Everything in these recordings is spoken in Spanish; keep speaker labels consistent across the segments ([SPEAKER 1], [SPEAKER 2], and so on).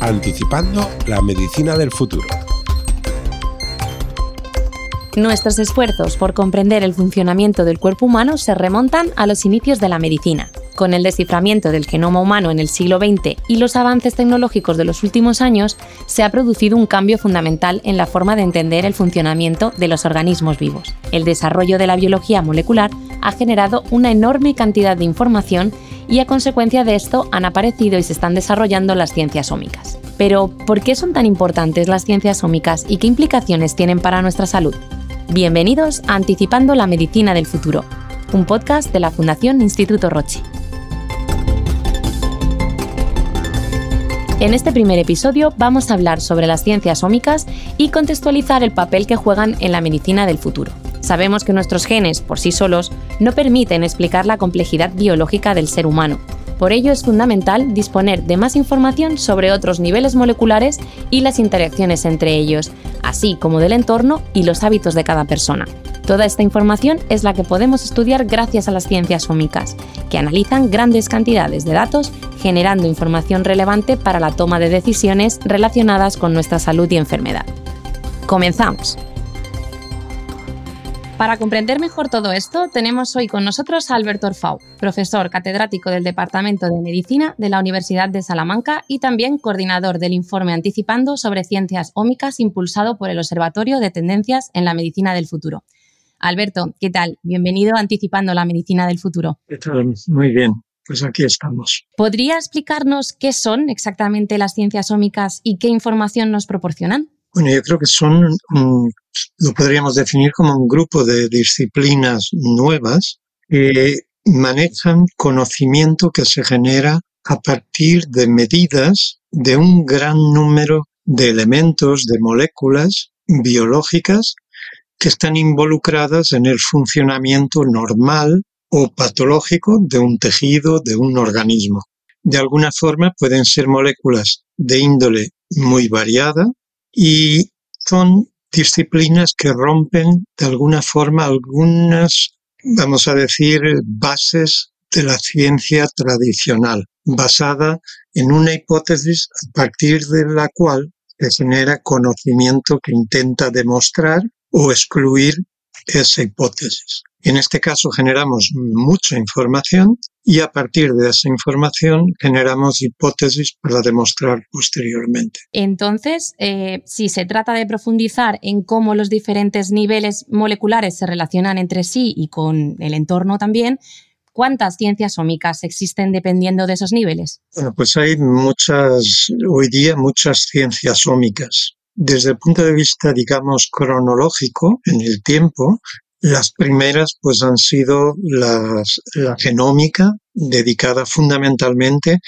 [SPEAKER 1] Anticipando la medicina del futuro.
[SPEAKER 2] Nuestros esfuerzos por comprender el funcionamiento del cuerpo humano se remontan a los inicios de la medicina. Con el desciframiento del genoma humano en el siglo XX y los avances tecnológicos de los últimos años, se ha producido un cambio fundamental en la forma de entender el funcionamiento de los organismos vivos. El desarrollo de la biología molecular ha generado una enorme cantidad de información y a consecuencia de esto han aparecido y se están desarrollando las ciencias ómicas. Pero, ¿por qué son tan importantes las ciencias ómicas y qué implicaciones tienen para nuestra salud? Bienvenidos a Anticipando la Medicina del Futuro, un podcast de la Fundación Instituto Roche. En este primer episodio vamos a hablar sobre las ciencias ómicas y contextualizar el papel que juegan en la medicina del futuro. Sabemos que nuestros genes, por sí solos, no permiten explicar la complejidad biológica del ser humano, por ello es fundamental disponer de más información sobre otros niveles moleculares y las interacciones entre ellos, así como del entorno y los hábitos de cada persona. Toda esta información es la que podemos estudiar gracias a las ciencias ómicas, que analizan grandes cantidades de datos generando información relevante para la toma de decisiones relacionadas con nuestra salud y enfermedad. Comenzamos. Para comprender mejor todo esto, tenemos hoy con nosotros a Alberto Orfau, profesor catedrático del Departamento de Medicina de la Universidad de Salamanca y también coordinador del informe Anticipando sobre Ciencias Ómicas impulsado por el Observatorio de Tendencias en la Medicina del Futuro. Alberto, ¿qué tal? Bienvenido a Anticipando la Medicina del Futuro.
[SPEAKER 3] ¿Qué tal? Muy bien. Pues aquí estamos.
[SPEAKER 2] ¿Podría explicarnos qué son exactamente las ciencias ómicas y qué información nos proporcionan?
[SPEAKER 3] Bueno, yo creo que son, lo podríamos definir como un grupo de disciplinas nuevas que manejan conocimiento que se genera a partir de medidas de un gran número de elementos, de moléculas biológicas que están involucradas en el funcionamiento normal o patológico de un tejido, de un organismo. De alguna forma pueden ser moléculas de índole muy variada, y son disciplinas que rompen de alguna forma algunas, vamos a decir, bases de la ciencia tradicional, basada en una hipótesis a partir de la cual se genera conocimiento que intenta demostrar o excluir esa hipótesis. En este caso generamos mucha información y a partir de esa información generamos hipótesis para demostrar posteriormente.
[SPEAKER 2] Entonces, eh, si se trata de profundizar en cómo los diferentes niveles moleculares se relacionan entre sí y con el entorno también, ¿Cuántas ciencias ómicas existen dependiendo de esos niveles?
[SPEAKER 3] Bueno, pues hay muchas, hoy día muchas ciencias ómicas. Desde el punto de vista, digamos, cronológico, en el tiempo, las primeras pues han sido las, la genómica, dedicada fundamentalmente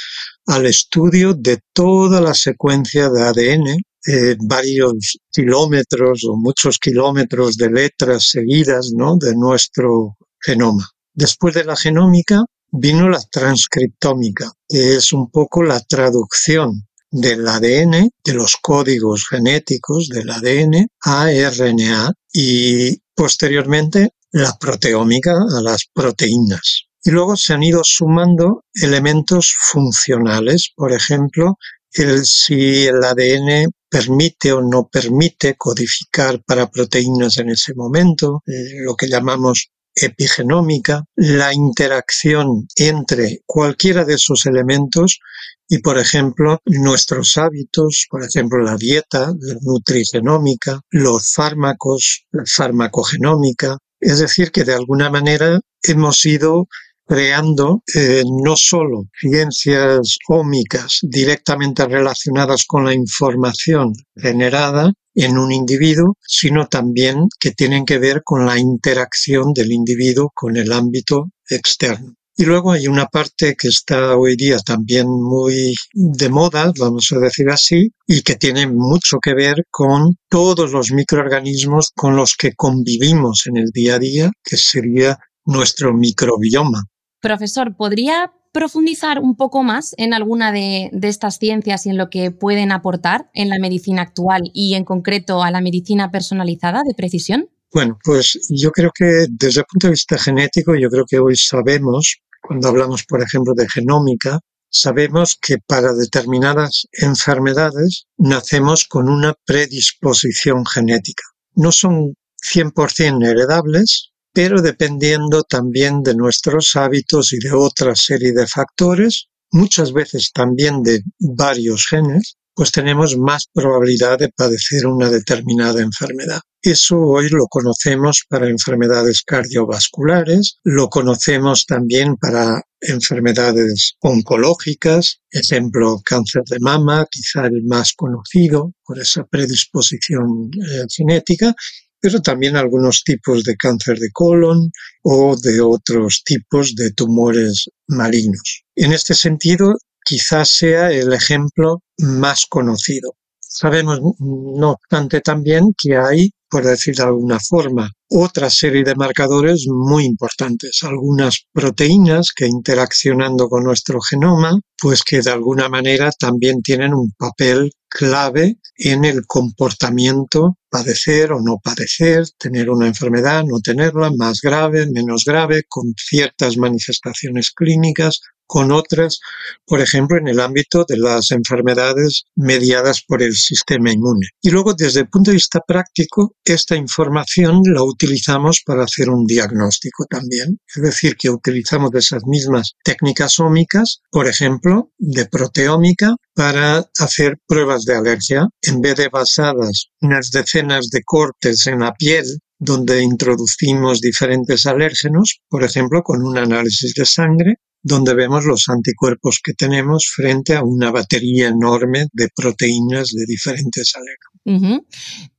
[SPEAKER 3] al estudio de toda la secuencia de ADN, eh, varios kilómetros o muchos kilómetros de letras seguidas ¿no? de nuestro genoma. Después de la genómica vino la transcriptómica, que es un poco la traducción del ADN, de los códigos genéticos del ADN a RNA y posteriormente la proteómica a las proteínas. Y luego se han ido sumando elementos funcionales, por ejemplo, el si el ADN permite o no permite codificar para proteínas en ese momento, eh, lo que llamamos epigenómica, la interacción entre cualquiera de esos elementos y, por ejemplo, nuestros hábitos, por ejemplo, la dieta, la nutrigenómica, los fármacos, la farmacogenómica. Es decir, que de alguna manera hemos ido creando eh, no solo ciencias ómicas directamente relacionadas con la información generada en un individuo, sino también que tienen que ver con la interacción del individuo con el ámbito externo. Y luego hay una parte que está hoy día también muy de moda, vamos a decir así, y que tiene mucho que ver con todos los microorganismos con los que convivimos en el día a día, que sería nuestro microbioma.
[SPEAKER 2] Profesor, ¿podría profundizar un poco más en alguna de, de, estas ciencias y en lo que pueden aportar en la medicina actual y en concreto a la medicina personalizada de precisión?
[SPEAKER 3] Bueno, pues yo creo que desde el punto de vista genético, yo creo que hoy sabemos cuando hablamos, por ejemplo, de genómica, sabemos que para determinadas enfermedades nacemos con una predisposición genética. No son 100% heredables, pero dependiendo también de nuestros hábitos y de otra serie de factores, muchas veces también de varios genes, pues tenemos más probabilidad de padecer una determinada enfermedad. Eso hoy lo conocemos para enfermedades cardiovasculares, lo conocemos también para enfermedades oncológicas, ejemplo cáncer de mama, quizá el más conocido por esa predisposición eh, genética, pero también algunos tipos de cáncer de colon o de otros tipos de tumores malignos. En este sentido, quizás sea el ejemplo más conocido. Sabemos, no obstante, también que hay, por decir de alguna forma, otra serie de marcadores muy importantes, algunas proteínas que interaccionando con nuestro genoma, pues que de alguna manera también tienen un papel clave en el comportamiento, padecer o no padecer, tener una enfermedad, no tenerla, más grave, menos grave, con ciertas manifestaciones clínicas, con otras, por ejemplo, en el ámbito de las enfermedades mediadas por el sistema inmune. Y luego, desde el punto de vista práctico, esta información la utilizamos para hacer un diagnóstico también. Es decir, que utilizamos esas mismas técnicas ómicas, por ejemplo, de proteómica, para hacer pruebas de alergia, en vez de basadas unas decenas de cortes en la piel donde introducimos diferentes alérgenos, por ejemplo, con un análisis de sangre, donde vemos los anticuerpos que tenemos frente a una batería enorme de proteínas de diferentes alérgenos.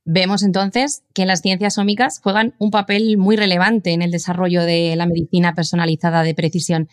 [SPEAKER 2] Vemos entonces que las ciencias ómicas juegan un papel muy relevante en el desarrollo de la medicina personalizada de precisión.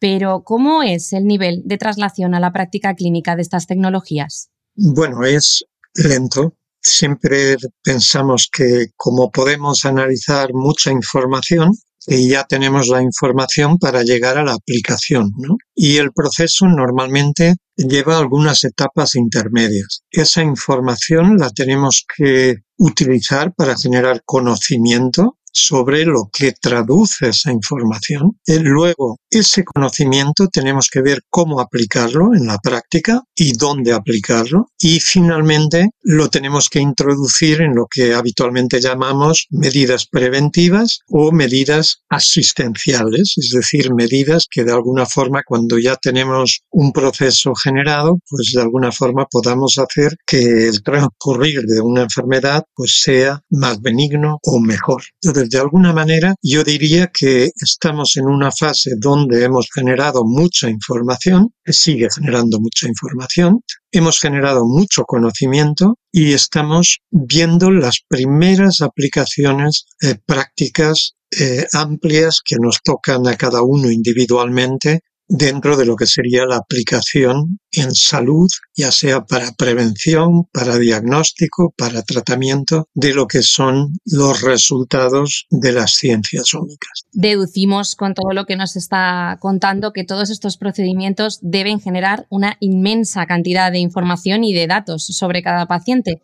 [SPEAKER 2] Pero, ¿cómo es el nivel de traslación a la práctica clínica de estas tecnologías?
[SPEAKER 3] Bueno, es lento. Siempre pensamos que como podemos analizar mucha información, y ya tenemos la información para llegar a la aplicación. ¿no? Y el proceso normalmente lleva algunas etapas intermedias. Esa información la tenemos que utilizar para generar conocimiento sobre lo que traduce esa información. Y luego, ese conocimiento tenemos que ver cómo aplicarlo en la práctica y dónde aplicarlo. Y finalmente, lo tenemos que introducir en lo que habitualmente llamamos medidas preventivas o medidas asistenciales, es decir, medidas que de alguna forma, cuando ya tenemos un proceso generado, pues de alguna forma podamos hacer que el transcurrir de una enfermedad pues sea más benigno o mejor. Entonces, de alguna manera, yo diría que estamos en una fase donde hemos generado mucha información, sigue generando mucha información, hemos generado mucho conocimiento y estamos viendo las primeras aplicaciones eh, prácticas eh, amplias que nos tocan a cada uno individualmente dentro de lo que sería la aplicación en salud, ya sea para prevención, para diagnóstico, para tratamiento de lo que son los resultados de las ciencias ómicas.
[SPEAKER 2] Deducimos con todo lo que nos está contando que todos estos procedimientos deben generar una inmensa cantidad de información y de datos sobre cada paciente.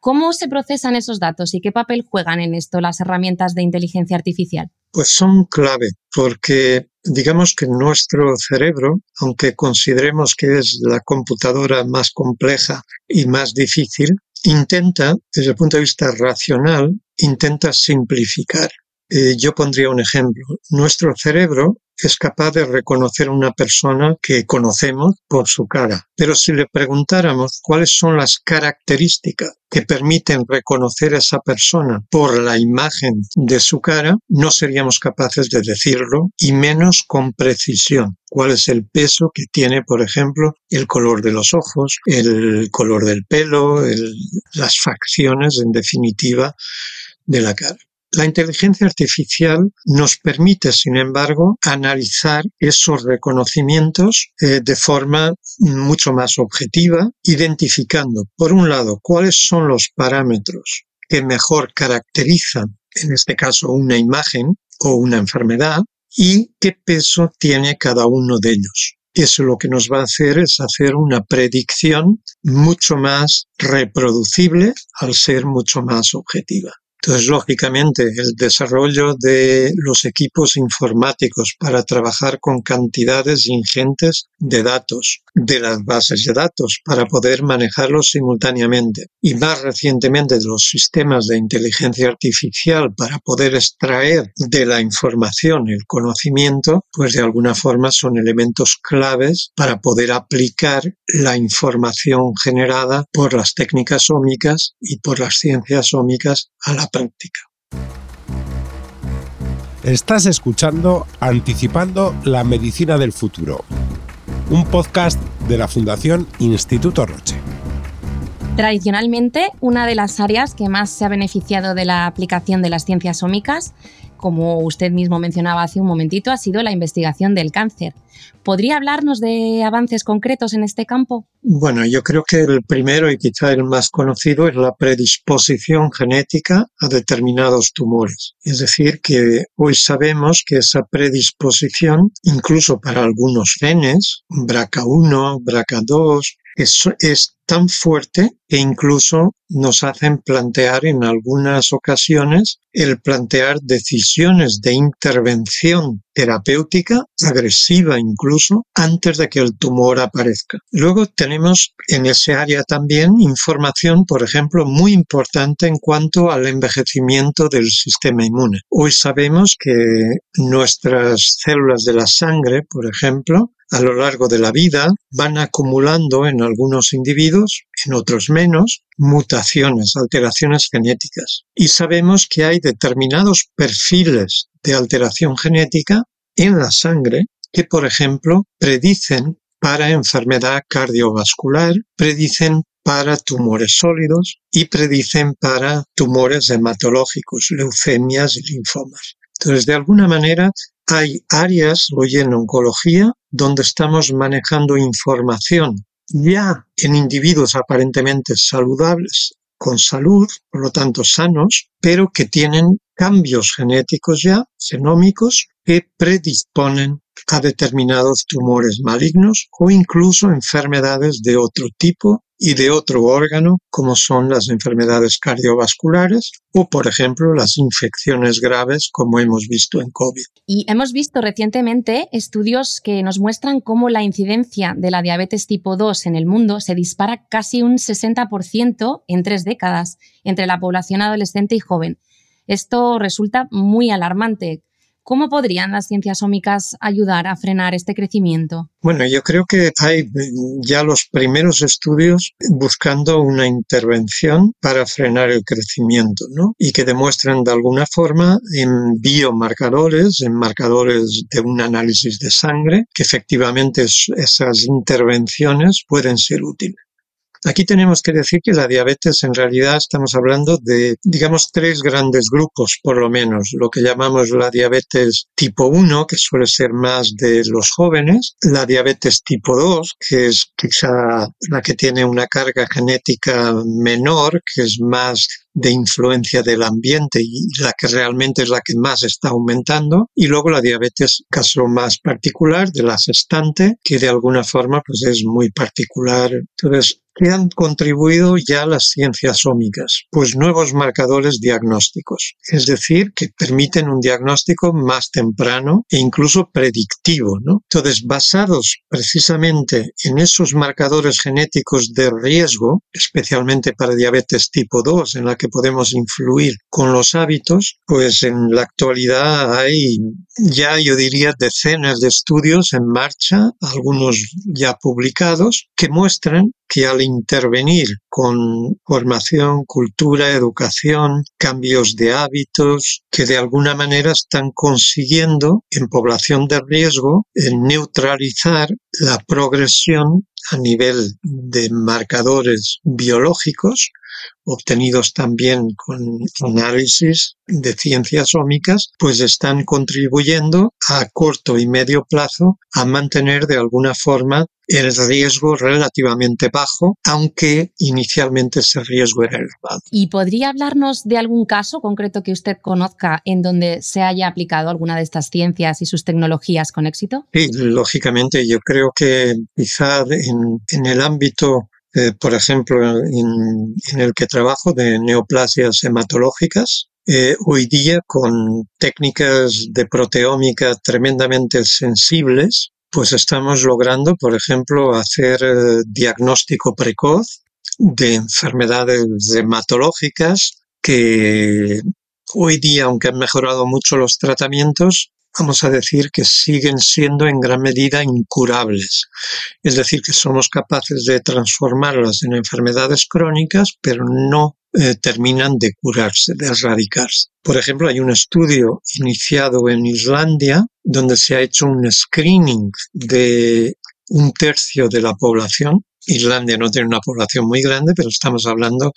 [SPEAKER 2] ¿Cómo se procesan esos datos y qué papel juegan en esto las herramientas de inteligencia artificial?
[SPEAKER 3] Pues son clave, porque digamos que nuestro cerebro, aunque consideremos que es la computadora más compleja y más difícil, intenta, desde el punto de vista racional, intenta simplificar. Eh, yo pondría un ejemplo. Nuestro cerebro es capaz de reconocer una persona que conocemos por su cara. Pero si le preguntáramos cuáles son las características que permiten reconocer a esa persona por la imagen de su cara, no seríamos capaces de decirlo y menos con precisión. ¿Cuál es el peso que tiene, por ejemplo, el color de los ojos, el color del pelo, las facciones, en definitiva, de la cara? La inteligencia artificial nos permite, sin embargo, analizar esos reconocimientos eh, de forma mucho más objetiva, identificando, por un lado, cuáles son los parámetros que mejor caracterizan, en este caso, una imagen o una enfermedad, y qué peso tiene cada uno de ellos. Eso lo que nos va a hacer es hacer una predicción mucho más reproducible al ser mucho más objetiva. Entonces, lógicamente, el desarrollo de los equipos informáticos para trabajar con cantidades ingentes de datos, de las bases de datos, para poder manejarlos simultáneamente. Y más recientemente, de los sistemas de inteligencia artificial para poder extraer de la información el conocimiento, pues de alguna forma son elementos claves para poder aplicar la información generada por las técnicas ómicas y por las ciencias ómicas a la práctica.
[SPEAKER 1] Estás escuchando Anticipando la Medicina del Futuro, un podcast de la Fundación Instituto Roche.
[SPEAKER 2] Tradicionalmente, una de las áreas que más se ha beneficiado de la aplicación de las ciencias ómicas como usted mismo mencionaba hace un momentito, ha sido la investigación del cáncer. ¿Podría hablarnos de avances concretos en este campo?
[SPEAKER 3] Bueno, yo creo que el primero y quizá el más conocido es la predisposición genética a determinados tumores. Es decir, que hoy sabemos que esa predisposición, incluso para algunos genes, BRCA1, BRCA2, es, tan fuerte que incluso nos hacen plantear en algunas ocasiones el plantear decisiones de intervención terapéutica, agresiva incluso, antes de que el tumor aparezca. Luego tenemos en ese área también información, por ejemplo, muy importante en cuanto al envejecimiento del sistema inmune. Hoy sabemos que nuestras células de la sangre, por ejemplo, a lo largo de la vida van acumulando en algunos individuos, en otros menos, mutaciones, alteraciones genéticas. Y sabemos que hay determinados perfiles de alteración genética en la sangre que, por ejemplo, predicen para enfermedad cardiovascular, predicen para tumores sólidos y predicen para tumores hematológicos, leucemias y linfomas. Entonces, de alguna manera, hay áreas hoy en oncología donde estamos manejando información ya en individuos aparentemente saludables, con salud, por lo tanto sanos, pero que tienen cambios genéticos ya, genómicos, que predisponen a determinados tumores malignos o incluso enfermedades de otro tipo y de otro órgano, como son las enfermedades cardiovasculares o, por ejemplo, las infecciones graves, como hemos visto en COVID.
[SPEAKER 2] Y hemos visto recientemente estudios que nos muestran cómo la incidencia de la diabetes tipo 2 en el mundo se dispara casi un 60% en tres décadas entre la población adolescente y joven. Esto resulta muy alarmante. ¿Cómo podrían las ciencias ómicas ayudar a frenar este crecimiento?
[SPEAKER 3] Bueno, yo creo que hay ya los primeros estudios buscando una intervención para frenar el crecimiento, ¿no? Y que demuestran de alguna forma en biomarcadores, en marcadores de un análisis de sangre, que efectivamente esas intervenciones pueden ser útiles. Aquí tenemos que decir que la diabetes en realidad estamos hablando de, digamos, tres grandes grupos, por lo menos. Lo que llamamos la diabetes tipo 1, que suele ser más de los jóvenes, la diabetes tipo 2, que es quizá la que tiene una carga genética menor, que es más de influencia del ambiente y la que realmente es la que más está aumentando. Y luego la diabetes caso más particular de la gestante que de alguna forma pues es muy particular. Entonces ¿Qué han contribuido ya las ciencias ómicas? Pues nuevos marcadores diagnósticos, es decir, que permiten un diagnóstico más temprano e incluso predictivo. ¿no? Entonces, basados precisamente en esos marcadores genéticos de riesgo, especialmente para diabetes tipo 2, en la que podemos influir con los hábitos, pues en la actualidad hay ya, yo diría, decenas de estudios en marcha, algunos ya publicados, que muestran que al intervenir con formación, cultura, educación, cambios de hábitos, que de alguna manera están consiguiendo en población de riesgo neutralizar la progresión a nivel de marcadores biológicos obtenidos también con análisis de ciencias ómicas, pues están contribuyendo a corto y medio plazo a mantener de alguna forma el riesgo relativamente bajo, aunque inicialmente ese riesgo era elevado.
[SPEAKER 2] ¿Y podría hablarnos de algún caso concreto que usted conozca en donde se haya aplicado alguna de estas ciencias y sus tecnologías con éxito?
[SPEAKER 3] Sí, lógicamente, yo creo que quizá en, en el ámbito eh, por ejemplo, en, el que trabajo de neoplasias hematológicas, Eh, hoy día, con técnicas de proteómica tremendamente sensibles, pues estamos logrando, por ejemplo, hacer eh, diagnóstico precoz de enfermedades hematológicas que hoy día, aunque han mejorado mucho los tratamientos, vamos a decir que siguen siendo en gran medida incurables. Es decir, que somos capaces de transformarlas en enfermedades crónicas, pero no eh, terminan de curarse, de erradicarse. Por ejemplo, hay un estudio iniciado en Islandia donde se ha hecho un screening de un tercio de la población. Islandia no tiene una población muy grande, pero estamos hablando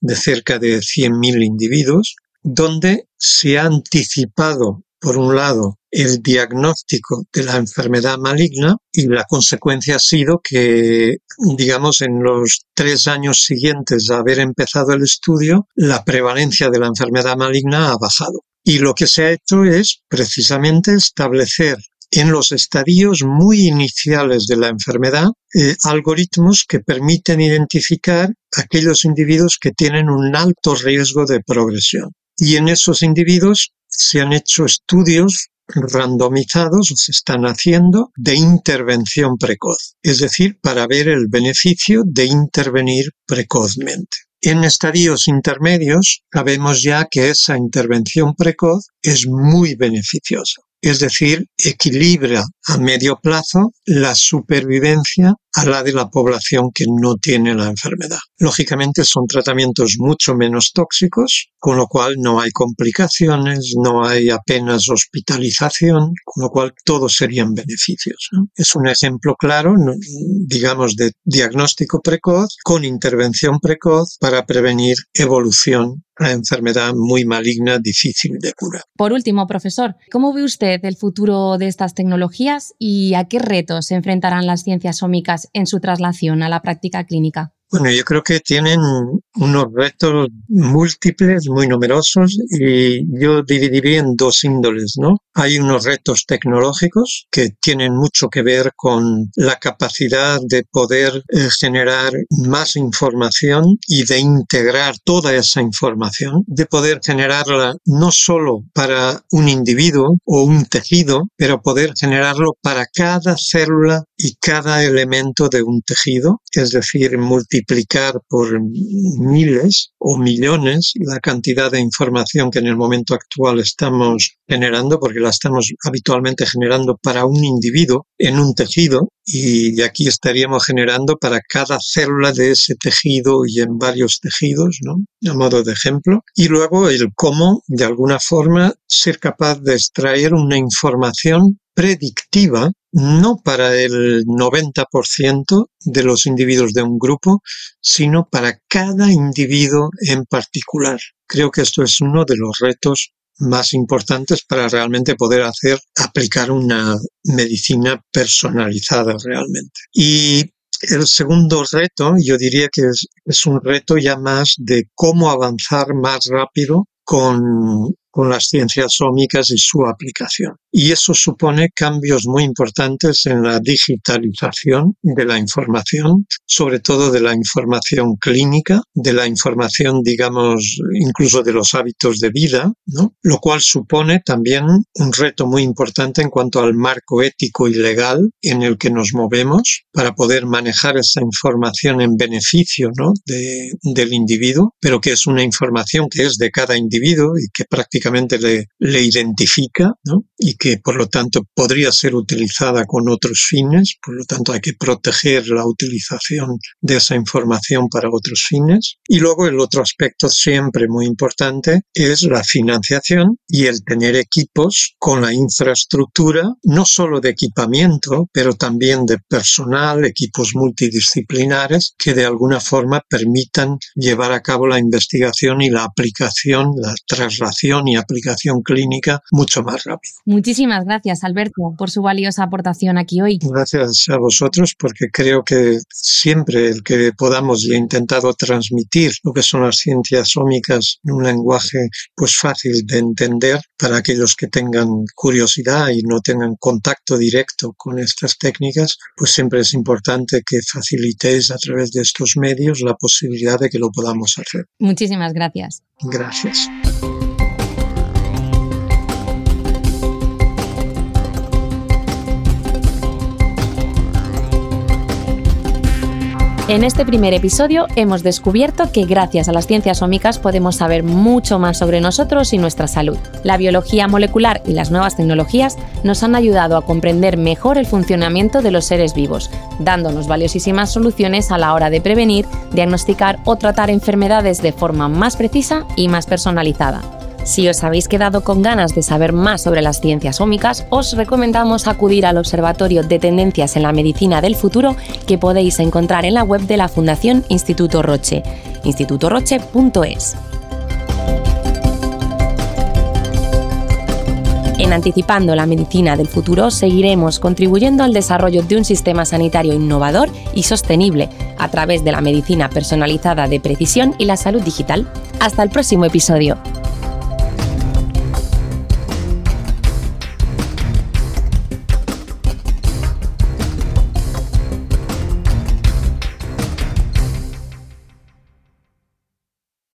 [SPEAKER 3] de cerca de 100.000 individuos, donde se ha anticipado por un lado, el diagnóstico de la enfermedad maligna y la consecuencia ha sido que, digamos, en los tres años siguientes a haber empezado el estudio, la prevalencia de la enfermedad maligna ha bajado. Y lo que se ha hecho es precisamente establecer en los estadios muy iniciales de la enfermedad eh, algoritmos que permiten identificar aquellos individuos que tienen un alto riesgo de progresión. Y en esos individuos se han hecho estudios randomizados, se están haciendo, de intervención precoz, es decir, para ver el beneficio de intervenir precozmente. En estadios intermedios sabemos ya que esa intervención precoz es muy beneficiosa es decir, equilibra a medio plazo la supervivencia a la de la población que no tiene la enfermedad. Lógicamente son tratamientos mucho menos tóxicos, con lo cual no hay complicaciones, no hay apenas hospitalización, con lo cual todos serían beneficios. Es un ejemplo claro, digamos, de diagnóstico precoz con intervención precoz para prevenir evolución una enfermedad muy maligna, difícil de curar.
[SPEAKER 2] Por último, profesor, ¿cómo ve usted el futuro de estas tecnologías y a qué retos se enfrentarán las ciencias ómicas en su traslación a la práctica clínica?
[SPEAKER 3] Bueno, yo creo que tienen unos retos múltiples, muy numerosos, y yo dividiría en dos índoles, ¿no? Hay unos retos tecnológicos que tienen mucho que ver con la capacidad de poder eh, generar más información y de integrar toda esa información, de poder generarla no solo para un individuo o un tejido, pero poder generarlo para cada célula y cada elemento de un tejido, es decir, multiplicar por miles o millones la cantidad de información que en el momento actual estamos generando, porque la estamos habitualmente generando para un individuo en un tejido y aquí estaríamos generando para cada célula de ese tejido y en varios tejidos, ¿no? A modo de ejemplo. Y luego el cómo, de alguna forma, ser capaz de extraer una información predictiva no para el 90% de los individuos de un grupo, sino para cada individuo en particular. Creo que esto es uno de los retos más importantes para realmente poder hacer, aplicar una medicina personalizada realmente. Y el segundo reto, yo diría que es, es un reto ya más de cómo avanzar más rápido con con las ciencias ómicas y su aplicación. Y eso supone cambios muy importantes en la digitalización de la información, sobre todo de la información clínica, de la información, digamos, incluso de los hábitos de vida, ¿no? Lo cual supone también un reto muy importante en cuanto al marco ético y legal en el que nos movemos para poder manejar esa información en beneficio ¿no? de, del individuo, pero que es una información que es de cada individuo y que prácticamente le, le identifica ¿no? y que por lo tanto podría ser utilizada con otros fines, por lo tanto hay que proteger la utilización de esa información para otros fines. Y luego el otro aspecto siempre muy importante es la financiación y el tener equipos con la infraestructura, no solo de equipamiento, pero también de personal, equipos multidisciplinares que de alguna forma permitan llevar a cabo la investigación y la aplicación, la traslación y aplicación clínica mucho más rápido.
[SPEAKER 2] Muchísimas gracias, Alberto, por su valiosa aportación aquí hoy.
[SPEAKER 3] Gracias a vosotros, porque creo que siempre el que podamos y he intentado transmitir lo que son las ciencias ómicas en un lenguaje pues fácil de entender para aquellos que tengan curiosidad y no tengan contacto directo con estas técnicas, pues siempre es importante que facilitéis a través de estos medios la posibilidad de que lo podamos hacer.
[SPEAKER 2] Muchísimas gracias.
[SPEAKER 3] Gracias.
[SPEAKER 2] En este primer episodio hemos descubierto que gracias a las ciencias ómicas podemos saber mucho más sobre nosotros y nuestra salud. La biología molecular y las nuevas tecnologías nos han ayudado a comprender mejor el funcionamiento de los seres vivos, dándonos valiosísimas soluciones a la hora de prevenir, diagnosticar o tratar enfermedades de forma más precisa y más personalizada. Si os habéis quedado con ganas de saber más sobre las ciencias ómicas, os recomendamos acudir al Observatorio de Tendencias en la Medicina del Futuro que podéis encontrar en la web de la Fundación Instituto Roche, institutoroche.es. En Anticipando la Medicina del Futuro seguiremos contribuyendo al desarrollo de un sistema sanitario innovador y sostenible a través de la medicina personalizada de precisión y la salud digital. Hasta el próximo episodio.